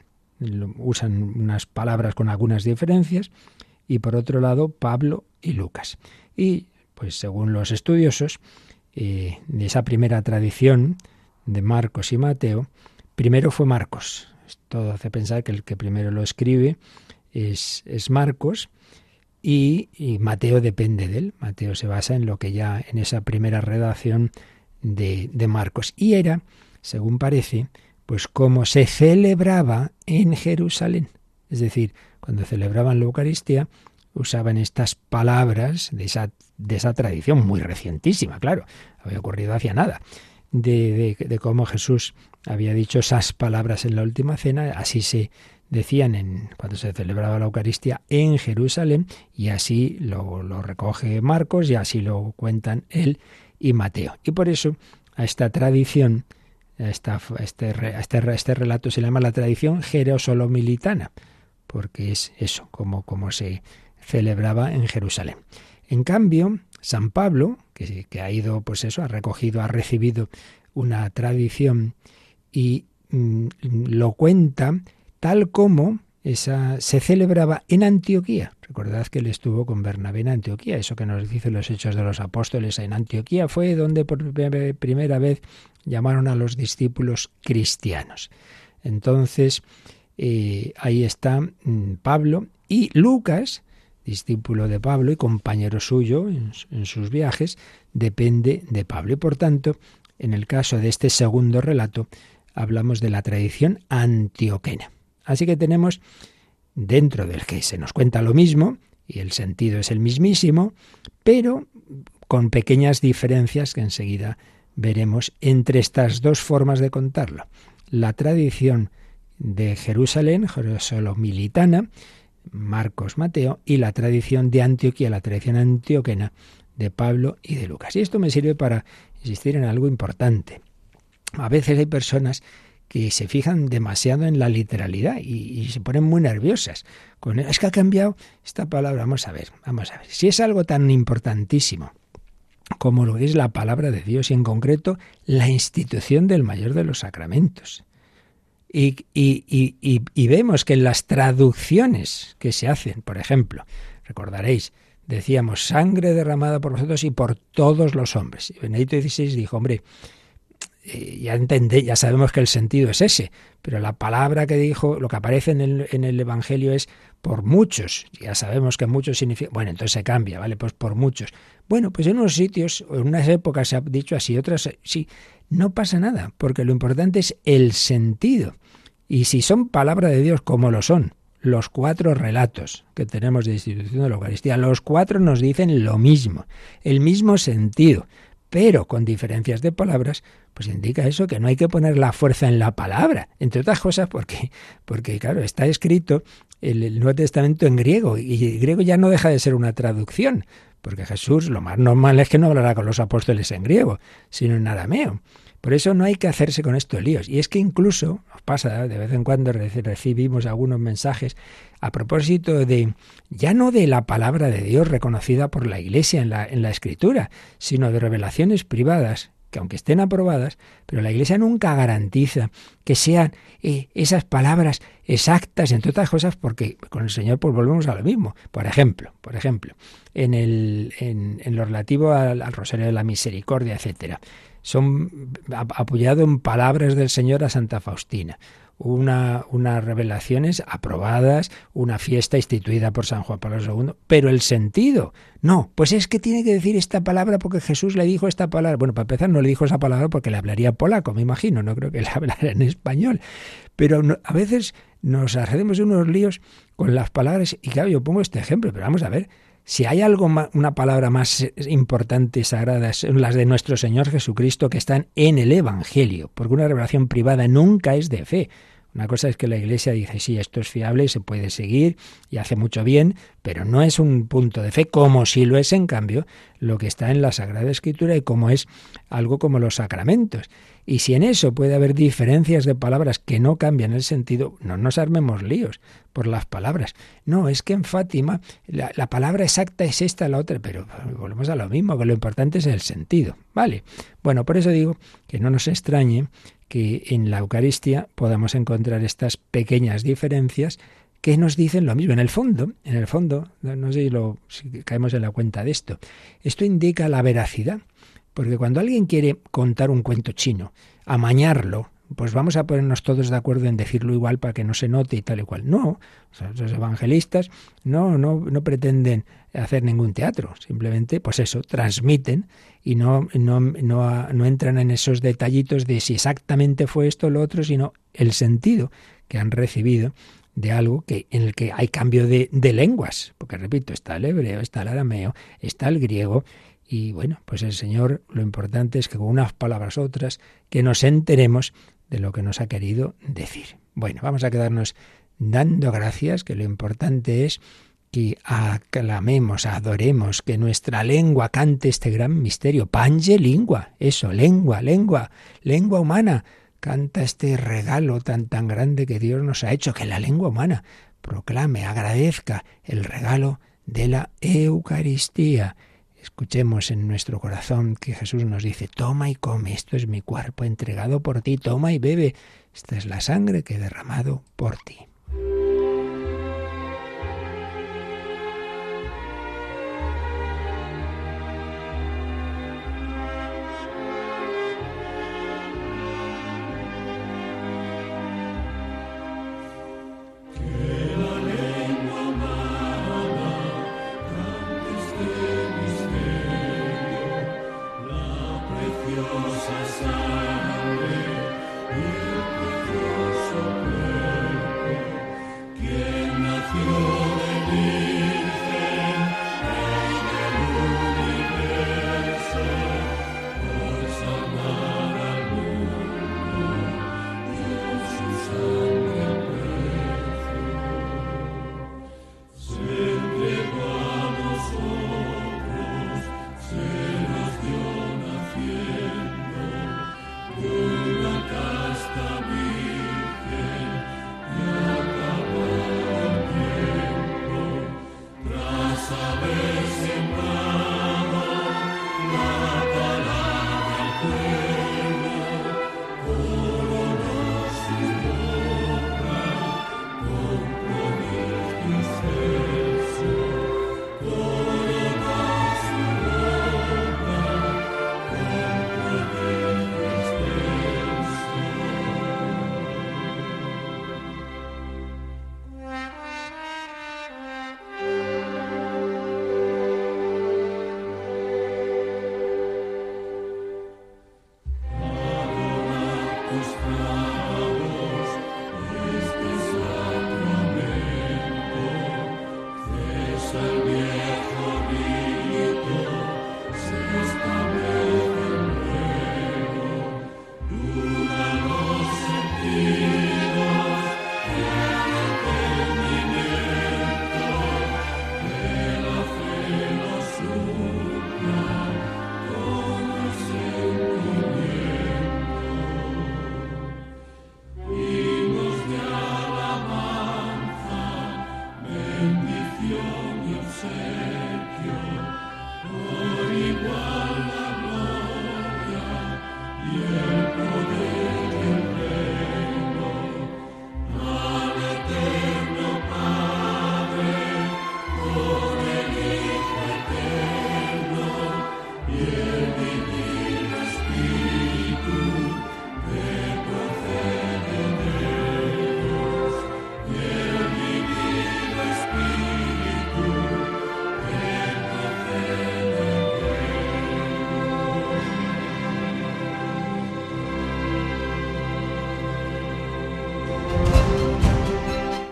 usan unas palabras con algunas diferencias, y por otro lado, Pablo y Lucas. Y, pues según los estudiosos, eh, de esa primera tradición de Marcos y Mateo, primero fue Marcos. Esto hace pensar que el que primero lo escribe es, es Marcos, y, Mateo depende de él. Mateo se basa en lo que ya en esa primera redacción de, de Marcos. Y era, según parece, pues como se celebraba en Jerusalén. Es decir, cuando celebraban la Eucaristía, usaban estas palabras de esa, de esa tradición muy recientísima, claro, había ocurrido hacia nada, de, de, de, cómo Jesús había dicho esas palabras en la última cena, así se, decían en, cuando se celebraba la Eucaristía en Jerusalén, y así lo, recoge Marcos y así lo cuentan él y Mateo. Y por eso a esta tradición, a, esta, este, este, este, relato se llama la tradición jerosolomilitana, porque es eso, como, como se celebraba en Jerusalén. En cambio, San Pablo, que, que, ha ido, pues eso, ha recogido, ha recibido una tradición y mm, lo cuenta tal como esa se celebraba en Antioquía. Recordad que él estuvo con Bernabé en Antioquía. Eso que nos dicen los Hechos de los Apóstoles en Antioquía fue donde por primera vez llamaron a los discípulos cristianos. Entonces, eh, ahí está mm, Pablo y Lucas, discípulo de Pablo y compañero suyo en, en sus viajes, depende de Pablo. Y por tanto, en el caso de este segundo relato, hablamos de la tradición antioquena. Así que tenemos dentro del que se nos cuenta lo mismo, y el sentido es el mismísimo, pero con pequeñas diferencias que enseguida veremos entre estas dos formas de contarlo. La tradición de Jerusalén, militana, Marcos Mateo, y la tradición de Antioquía, la tradición antioquena de Pablo y de Lucas. Y esto me sirve para insistir en algo importante. A veces hay personas que se fijan demasiado en la literalidad y, se ponen muy nerviosas. Con, es que ha cambiado esta palabra. Vamos a ver, vamos a ver. Si es algo tan importantísimo como lo es la palabra de Dios y en concreto la institución del mayor de los sacramentos. Y, y, vemos que en las traducciones que se hacen, por ejemplo, recordaréis, decíamos sangre derramada por vosotros y por todos los hombres. Y Benedicto XVI dijo, hombre, eh, ya ya sabemos que el sentido es ese, pero la palabra que dijo, lo que aparece en el, en el Evangelio es por muchos. Ya sabemos que muchos significa. Bueno, entonces se cambia, ¿vale? Pues por muchos. Bueno, pues en unos sitios, en unas épocas se ha dicho así, otras sí. No pasa nada, porque lo importante es el sentido. Y si son palabra de Dios como lo son, los cuatro relatos que tenemos de institución de la Eucaristía, los cuatro nos dicen lo mismo, el mismo sentido, pero con diferencias de palabras, pues indica eso, que no hay que poner la fuerza en la palabra, entre otras cosas porque, porque claro, está escrito el, el Nuevo Testamento en griego y el griego ya no deja de ser una traducción, porque Jesús lo más normal es que no hablará con los apóstoles en griego, sino en arameo. Por eso no hay que hacerse con estos líos. Y es que incluso, nos pasa, de vez en cuando recibimos algunos mensajes a propósito de, ya no de la palabra de Dios reconocida por la Iglesia en la, en la Escritura, sino de revelaciones privadas que aunque estén aprobadas, pero la Iglesia nunca garantiza que sean eh, esas palabras exactas, entre otras cosas, porque con el Señor pues volvemos a lo mismo. Por ejemplo, por ejemplo, en, el, en, en lo relativo al, al, Rosario de la Misericordia, etcétera, son apoyado en palabras del Señor a Santa Faustina. Una, unas revelaciones aprobadas, una fiesta instituida por San Juan Pablo II, pero el sentido, no, pues es que tiene que decir esta palabra porque Jesús le dijo esta palabra. Bueno, para empezar no le dijo esa palabra porque le hablaría polaco, me imagino, no creo que le hablara en español, pero a veces nos hacemos unos líos con las palabras y claro, yo pongo este ejemplo, pero vamos a ver, si hay algo, una palabra más importante y sagrada, son las de nuestro Señor Jesucristo que están en el Evangelio, porque una revelación privada nunca es de fe. Una cosa es que la Iglesia dice, sí, esto es fiable y se puede seguir y hace mucho bien, pero no es un punto de fe, como si lo es, en cambio, lo que está en la Sagrada Escritura y como es algo como los sacramentos. Y si en eso puede haber diferencias de palabras que no cambian el sentido, no nos armemos líos por las palabras. No, es que en Fátima la, la, palabra exacta es esta, la otra, pero volvemos a lo mismo, que lo importante es el sentido. ¿Vale? Bueno, por eso digo que no nos extrañe que en la Eucaristía podamos encontrar estas pequeñas diferencias que nos dicen lo mismo. En el fondo, en el fondo, no sé si, lo, caemos en la cuenta de esto, esto indica la veracidad. Porque cuando alguien quiere contar un cuento chino, amañarlo, pues vamos a ponernos todos de acuerdo en decirlo igual para que no se note y tal y cual. No, los evangelistas no, no, no pretenden hacer ningún teatro, simplemente, pues eso, transmiten y no, no, no, no entran en esos detallitos de si exactamente fue esto o lo otro, sino el sentido que han recibido de algo que, en el que hay cambio de, de lenguas, porque repito, está el hebreo, está el arameo, está el griego, y bueno, pues el Señor lo importante es que con unas palabras otras, que nos enteremos de lo que nos ha querido decir. Bueno, vamos a quedarnos dando gracias, que lo importante es que aclamemos, adoremos, que nuestra lengua cante este gran misterio. Pange lingua, eso, lengua, lengua, lengua humana. Canta este regalo tan tan grande que Dios nos ha hecho, que la lengua humana proclame, agradezca el regalo de la Eucaristía. Escuchemos en nuestro corazón que Jesús nos dice, toma y come, esto es mi cuerpo entregado por ti, toma y bebe, esta es la sangre que he derramado por ti.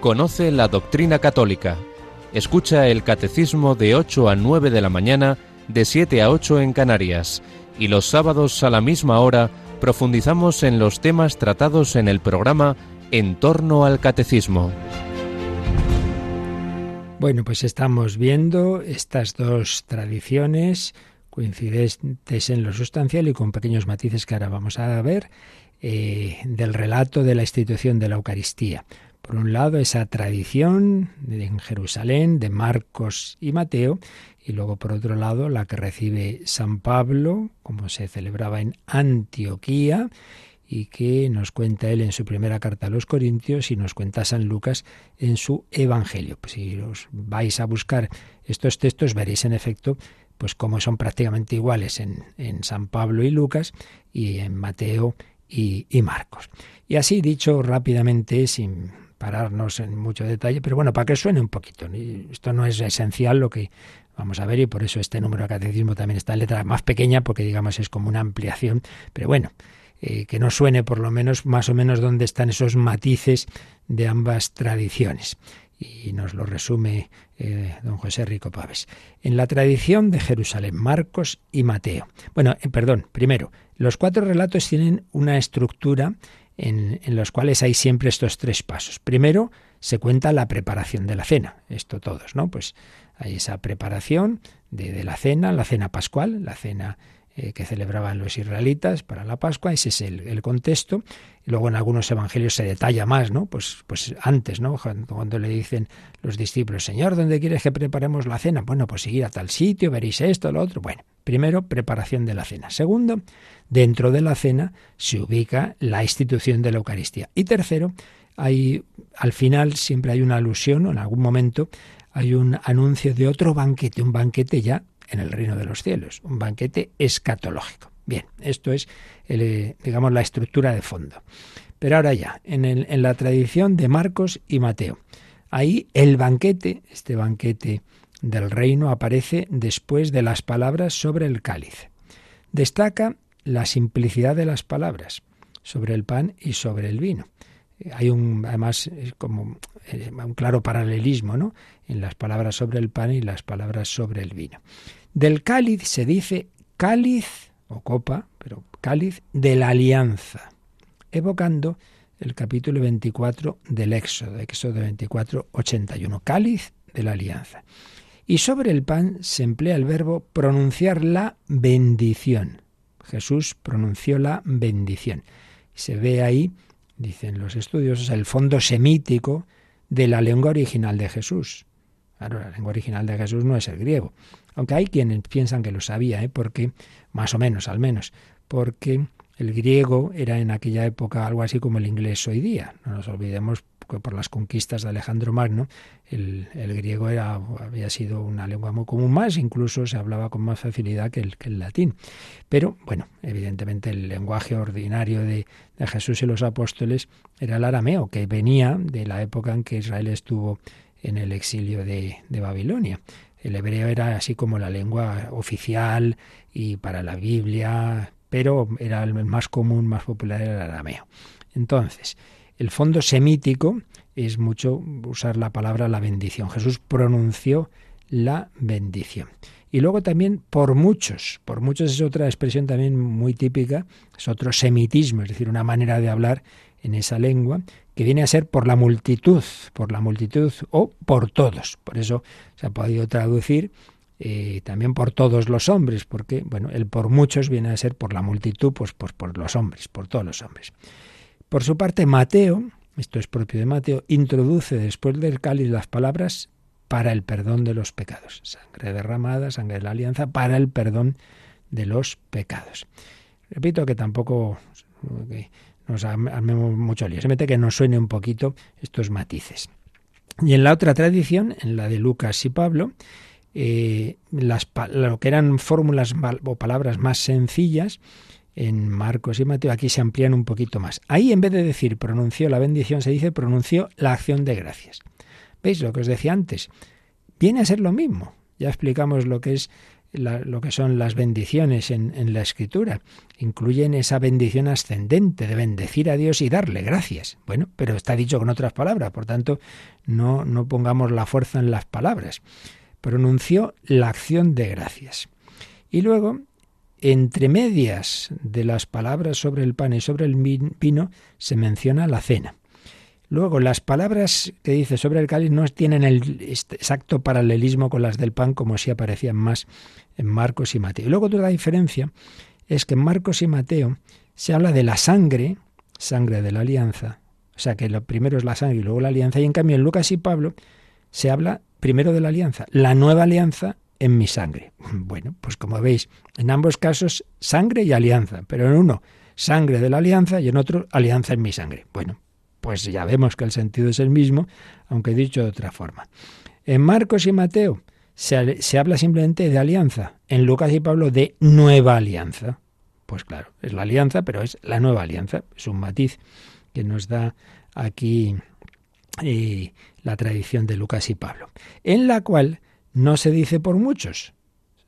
Conoce la doctrina católica. Escucha el catecismo de 8 a 9 de la mañana, de 7 a 8 en Canarias. Y los sábados a la misma hora profundizamos en los temas tratados en el programa En torno al catecismo. Bueno, pues estamos viendo estas dos tradiciones coincidentes en lo sustancial y con pequeños matices que ahora vamos a ver eh, del relato de la institución de la Eucaristía. Por un lado, esa tradición en Jerusalén de Marcos y Mateo, y luego por otro lado, la que recibe San Pablo, como se celebraba en Antioquía, y que nos cuenta él en su primera carta a los Corintios y nos cuenta San Lucas en su Evangelio. Pues si os vais a buscar estos textos veréis en efecto pues cómo son prácticamente iguales en, en San Pablo y Lucas y en Mateo y, y, Marcos. Y así dicho rápidamente, sin pararnos en mucho detalle, pero bueno, para que suene un poquito. Esto no es esencial lo que vamos a ver y por eso este número de catecismo también está en letra más pequeña porque digamos es como una ampliación, pero bueno, eh, que no suene por lo menos más o menos dónde están esos matices de ambas tradiciones. Y nos lo resume eh, don José Rico Paves. En la tradición de Jerusalén, Marcos y Mateo. Bueno, eh, perdón, primero, los cuatro relatos tienen una estructura en, los cuales hay siempre estos tres pasos. Primero, se cuenta la preparación de la cena. Esto todos, ¿no? Pues hay esa preparación de, la cena, la cena pascual, la cena eh, que celebraban los israelitas para la Pascua, ese es el, contexto. Luego en algunos evangelios se detalla más, ¿no? Pues, pues antes, ¿no? Cuando le dicen los discípulos, Señor, ¿dónde quieres que preparemos la cena? Bueno, pues ir a tal sitio, veréis esto, lo otro. Bueno, primero, preparación de la cena. Segundo, dentro de la cena se ubica la institución de la Eucaristía. Y tercero, hay, al final siempre hay una alusión, o en algún momento hay un anuncio de otro banquete, un banquete ya en el reino de los cielos, un banquete escatológico. Bien, esto es, eh, digamos, la estructura de fondo. Pero ahora ya, en, en la tradición de Marcos y Mateo, ahí el banquete, este banquete del reino, aparece después de las palabras sobre el cáliz. Destaca la simplicidad de las palabras sobre el pan y sobre el vino. Hay un, además, como eh, un claro paralelismo, ¿no? En las palabras sobre el pan y las palabras sobre el vino. Del cáliz se dice cáliz o copa, pero cáliz de la alianza, evocando el capítulo 24 del Éxodo, Éxodo 24, 81, cáliz de la alianza. Y sobre el pan se emplea el verbo pronunciar la bendición. Jesús pronunció la bendición. Se ve ahí dicen los estudiosos, el fondo semítico de la lengua original de Jesús. Claro, la lengua original de Jesús no es el griego, aunque hay quienes piensan que lo sabía, ¿eh? porque, más o menos, al menos, porque el griego era en aquella época algo así como el inglés hoy día. No nos olvidemos por las conquistas de Alejandro Magno, el, griego era, había sido una lengua muy común más, incluso se hablaba con más facilidad que el, latín. Pero, bueno, evidentemente el lenguaje ordinario de, Jesús y los apóstoles era el arameo, que venía de la época en que Israel estuvo en el exilio de, de Babilonia. El hebreo era así como la lengua oficial y para la Biblia, pero era el más común, más popular el arameo. Entonces, el fondo semítico es mucho usar la palabra la bendición. Jesús pronunció la bendición. Y luego también por muchos, por muchos es otra expresión también muy típica, es otro semitismo, es decir, una manera de hablar en esa lengua que viene a ser por la multitud, por la multitud o por todos. Por eso se ha podido traducir eh, también por todos los hombres, porque bueno, el por muchos viene a ser por la multitud, pues, pues por los hombres, por todos los hombres. Por su parte, Mateo, esto es propio de Mateo, introduce después del cáliz las palabras para el perdón de los pecados. Sangre derramada, sangre de la alianza, para el perdón de los pecados. Repito que tampoco nos armemos mucho lío. Se mete que nos suene un poquito estos matices. Y en la otra tradición, en la de Lucas y Pablo, eh, las, lo que eran fórmulas o palabras más sencillas, en Marcos y Mateo, aquí se amplían un poquito más. Ahí en vez de decir pronunció la bendición, se dice pronunció la acción de gracias. ¿Veis lo que os decía antes? Viene a ser lo mismo. Ya explicamos lo que es lo que son las bendiciones en, en, la escritura. Incluyen esa bendición ascendente de bendecir a Dios y darle gracias. Bueno, pero está dicho con otras palabras, por tanto, no, no pongamos la fuerza en las palabras. Pronunció la acción de gracias. Y luego, entre medias de las palabras sobre el pan y sobre el vino, se menciona la cena. Luego, las palabras que dice sobre el cáliz no tienen el exacto paralelismo con las del pan como si aparecían más en Marcos y Mateo. Y luego otra diferencia es que en Marcos y Mateo se habla de la sangre, sangre de la alianza, o sea que lo primero es la sangre y luego la alianza, y en cambio en Lucas y Pablo se habla primero de la alianza, la nueva alianza en mi sangre. Bueno, pues como veis, en ambos casos sangre y alianza, pero en uno sangre de la alianza y en otro alianza en mi sangre. Bueno, pues ya vemos que el sentido es el mismo, aunque dicho de otra forma. En Marcos y Mateo se, se habla simplemente de alianza, en Lucas y Pablo de nueva alianza. Pues claro, es la alianza, pero es la nueva alianza, es un matiz que nos da aquí eh, la tradición de Lucas y Pablo, en la cual no se dice por muchos,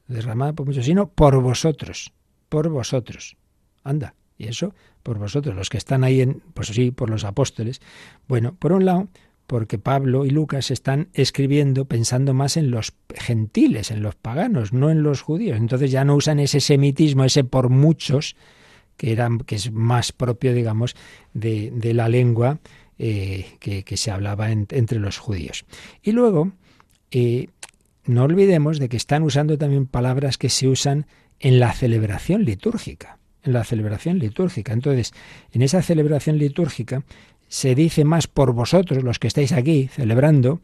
derramada por muchos, sino por vosotros, por vosotros. Anda, y eso por vosotros, los que están ahí en, pues sí, por los apóstoles. Bueno, por un lado, porque Pablo y Lucas están escribiendo pensando más en los gentiles, en los paganos, no en los judíos. Entonces ya no usan ese semitismo, ese por muchos, que, que es más propio, digamos, de, la lengua eh, que, que, se hablaba entre los judíos. Y luego, eh, no olvidemos de que están usando también palabras que se usan en la celebración litúrgica en la celebración litúrgica. Entonces, en esa celebración litúrgica se dice más por vosotros, los que estáis aquí celebrando,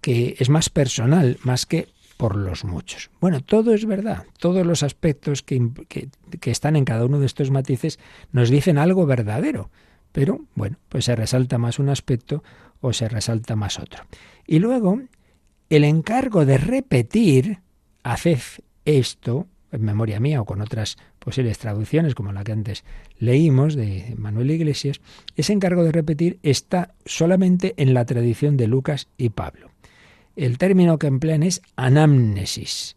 que es más personal, más que por los muchos. Bueno, todo es verdad, todos los aspectos que, que, están en cada uno de estos matices nos dicen algo verdadero, pero bueno, pues se resalta más un aspecto o se resalta más otro. Y luego, el encargo de repetir, haced esto, en memoria mía o con otras posibles traducciones como la que antes leímos de Manuel Iglesias, ese encargo de repetir está solamente en la tradición de Lucas y Pablo. El término que emplean es anamnesis,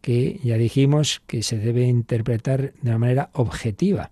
que ya dijimos que se debe interpretar de una manera objetiva.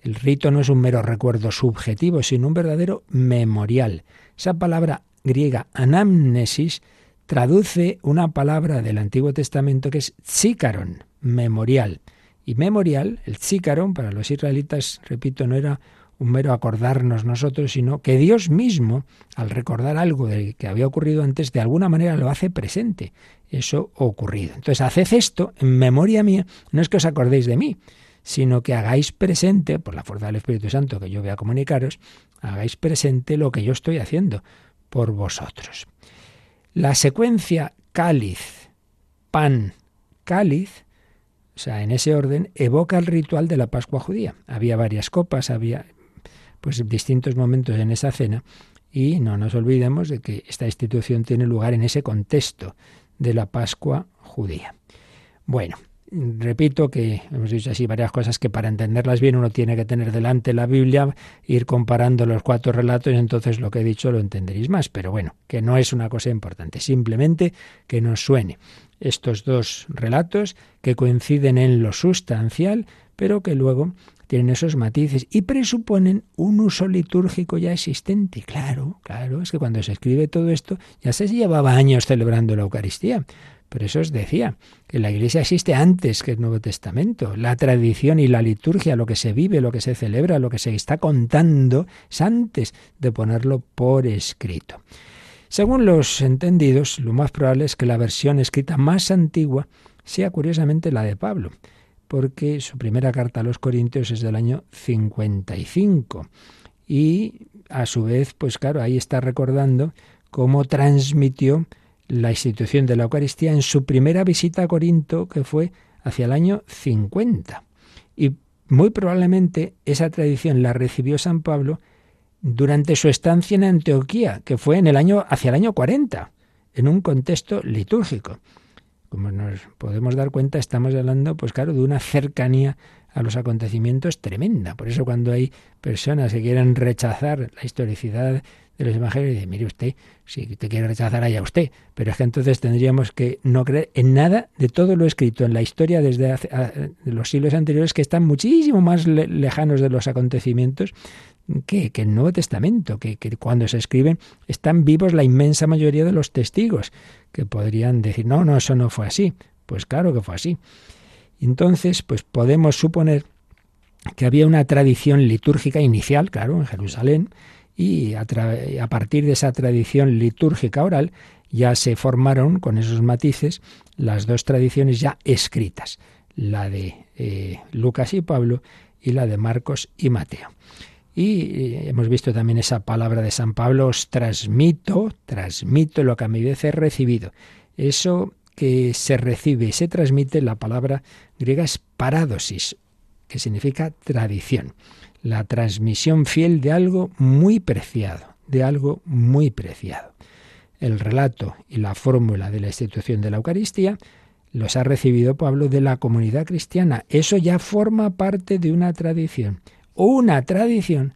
El rito no es un mero recuerdo subjetivo, sino un verdadero memorial. Esa palabra griega anamnesis traduce una palabra del Antiguo Testamento que es tsikaron, memorial. Y memorial, el tzícaron, para los israelitas, repito, no era un mero acordarnos nosotros, sino que Dios mismo, al recordar algo de que había ocurrido antes, de alguna manera lo hace presente. Eso ocurrido. Entonces, haced esto en memoria mía, no es que os acordéis de mí, sino que hagáis presente, por la fuerza del Espíritu Santo que yo voy a comunicaros, hagáis presente lo que yo estoy haciendo por vosotros. La secuencia cáliz, pan, cáliz, o sea, en ese orden, evoca el ritual de la Pascua judía. Había varias copas, había pues distintos momentos en esa cena y no nos olvidemos de que esta institución tiene lugar en ese contexto de la Pascua judía. Bueno, repito que hemos dicho así varias cosas que para entenderlas bien uno tiene que tener delante la Biblia, ir comparando los cuatro relatos y entonces lo que he dicho lo entenderéis más. Pero bueno, que no es una cosa importante, simplemente que nos suene estos dos relatos que coinciden en lo sustancial, pero que luego tienen esos matices y presuponen un uso litúrgico ya existente. Claro, claro, es que cuando se escribe todo esto ya se llevaba años celebrando la Eucaristía. Pero eso os decía, que la Iglesia existe antes que el Nuevo Testamento. La tradición y la liturgia, lo que se vive, lo que se celebra, lo que se está contando, es antes de ponerlo por escrito. Según los entendidos, lo más probable es que la versión escrita más antigua sea curiosamente la de Pablo, porque su primera carta a los Corintios es del año 55 y a su vez, pues claro, ahí está recordando cómo transmitió la institución de la Eucaristía en su primera visita a Corinto, que fue hacia el año 50. Y muy probablemente esa tradición la recibió San Pablo durante su estancia en Antioquía, que fue en el año hacia el año 40, en un contexto litúrgico. Como nos podemos dar cuenta, estamos hablando, pues claro, de una cercanía a los acontecimientos tremenda. Por eso cuando hay personas que quieren rechazar la historicidad de los evangelios, dice, mire usted, si te quiere rechazar allá usted, pero es que entonces tendríamos que no creer en nada de todo lo escrito en la historia desde hace, los siglos anteriores que están muchísimo más lejanos de los acontecimientos que, que el Nuevo Testamento, que, que, cuando se escriben están vivos la inmensa mayoría de los testigos, que podrían decir, no, no, eso no fue así. Pues claro que fue así. Entonces, pues podemos suponer que había una tradición litúrgica inicial, claro, en Jerusalén, y a, partir de esa tradición litúrgica oral ya se formaron con esos matices las dos tradiciones ya escritas, la de eh, Lucas y Pablo y la de Marcos y Mateo. Y eh, hemos visto también esa palabra de San Pablo, os transmito, transmito lo que a mi vez he recibido. Eso que se recibe y se transmite, la palabra griega es paradosis, que significa tradición la transmisión fiel de algo muy preciado, de algo muy preciado. El relato y la fórmula de la institución de la Eucaristía los ha recibido Pablo de la comunidad cristiana. Eso ya forma parte de una tradición, una tradición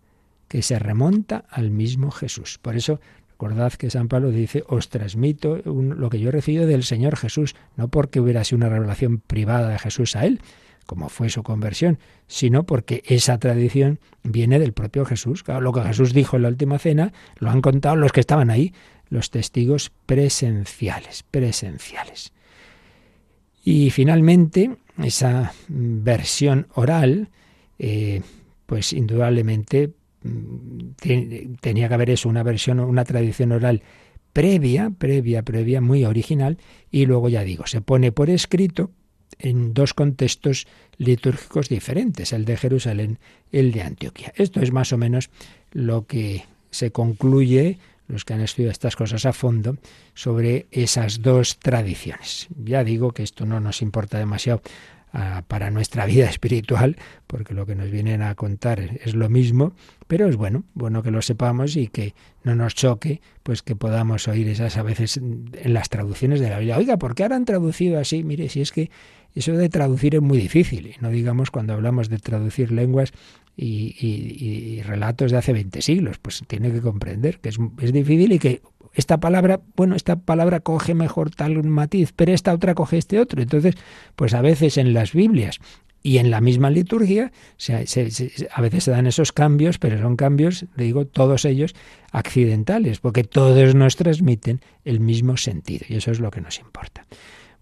que se remonta al mismo Jesús. Por eso Recordad que San Pablo dice, os transmito lo que yo he recibido del Señor Jesús, no porque hubiera sido una revelación privada de Jesús a él, como fue su conversión, sino porque esa tradición viene del propio Jesús. lo que Jesús dijo en la última cena lo han contado los que estaban ahí, los testigos presenciales, presenciales. Y finalmente, esa versión oral, eh, pues indudablemente mm, tenía que haber eso, una versión, una tradición oral previa, previa, previa, muy original, y luego ya digo, se pone por escrito en dos contextos litúrgicos diferentes, el de Jerusalén y el de Antioquía. Esto es más o menos lo que se concluye, los que han estudiado estas cosas a fondo, sobre esas dos tradiciones. Ya digo que esto no nos importa demasiado ah, para nuestra vida espiritual, porque lo que nos vienen a contar es lo mismo, pero es bueno, bueno que lo sepamos y que no nos choque, pues que podamos oír esas a veces en las traducciones de la Biblia. Oiga, ¿por qué ahora han traducido así? Mire, si es que eso de traducir es muy difícil, y no digamos cuando hablamos de traducir lenguas y, relatos de hace 20 siglos, pues tiene que comprender que es, es difícil y que esta palabra, bueno, esta palabra coge mejor tal matiz, pero esta otra coge este otro. Entonces, pues a veces en las Biblias y en la misma liturgia a veces se dan esos cambios, pero son cambios, digo, todos ellos accidentales, porque todos nos transmiten el mismo sentido y eso es lo que nos importa.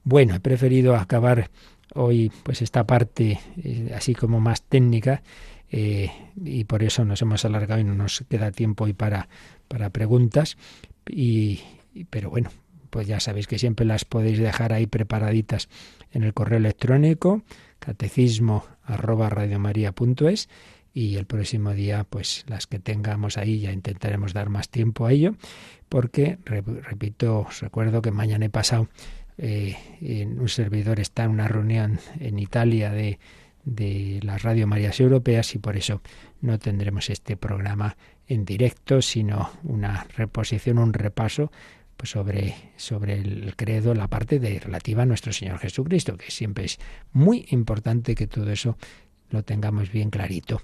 Bueno, he preferido acabar hoy pues esta parte eh, así como más técnica eh, y por eso nos hemos alargado y no nos queda tiempo hoy para, para preguntas. Y, pero bueno, pues ya sabéis que siempre las podéis dejar ahí preparaditas en el correo electrónico catecismo arroba radiomaria.es y el próximo día pues las que tengamos ahí ya intentaremos dar más tiempo a ello porque repito os recuerdo que mañana he pasado eh, en un servidor está en una reunión en Italia de, de las Radio Marías Europeas y por eso no tendremos este programa en directo, sino una reposición, un repaso pues sobre, sobre el credo, la parte de relativa a nuestro Señor Jesucristo, que siempre es muy importante que todo eso lo tengamos bien clarito,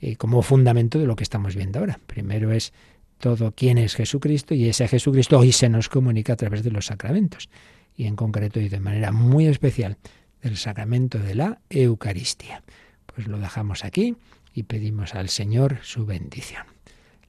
eh, como fundamento de lo que estamos viendo ahora. Primero es todo quién es Jesucristo y ese Jesucristo hoy se nos comunica a través de los sacramentos y en concreto y de manera muy especial del sacramento de la Eucaristía. Pues lo dejamos aquí y pedimos al Señor su bendición.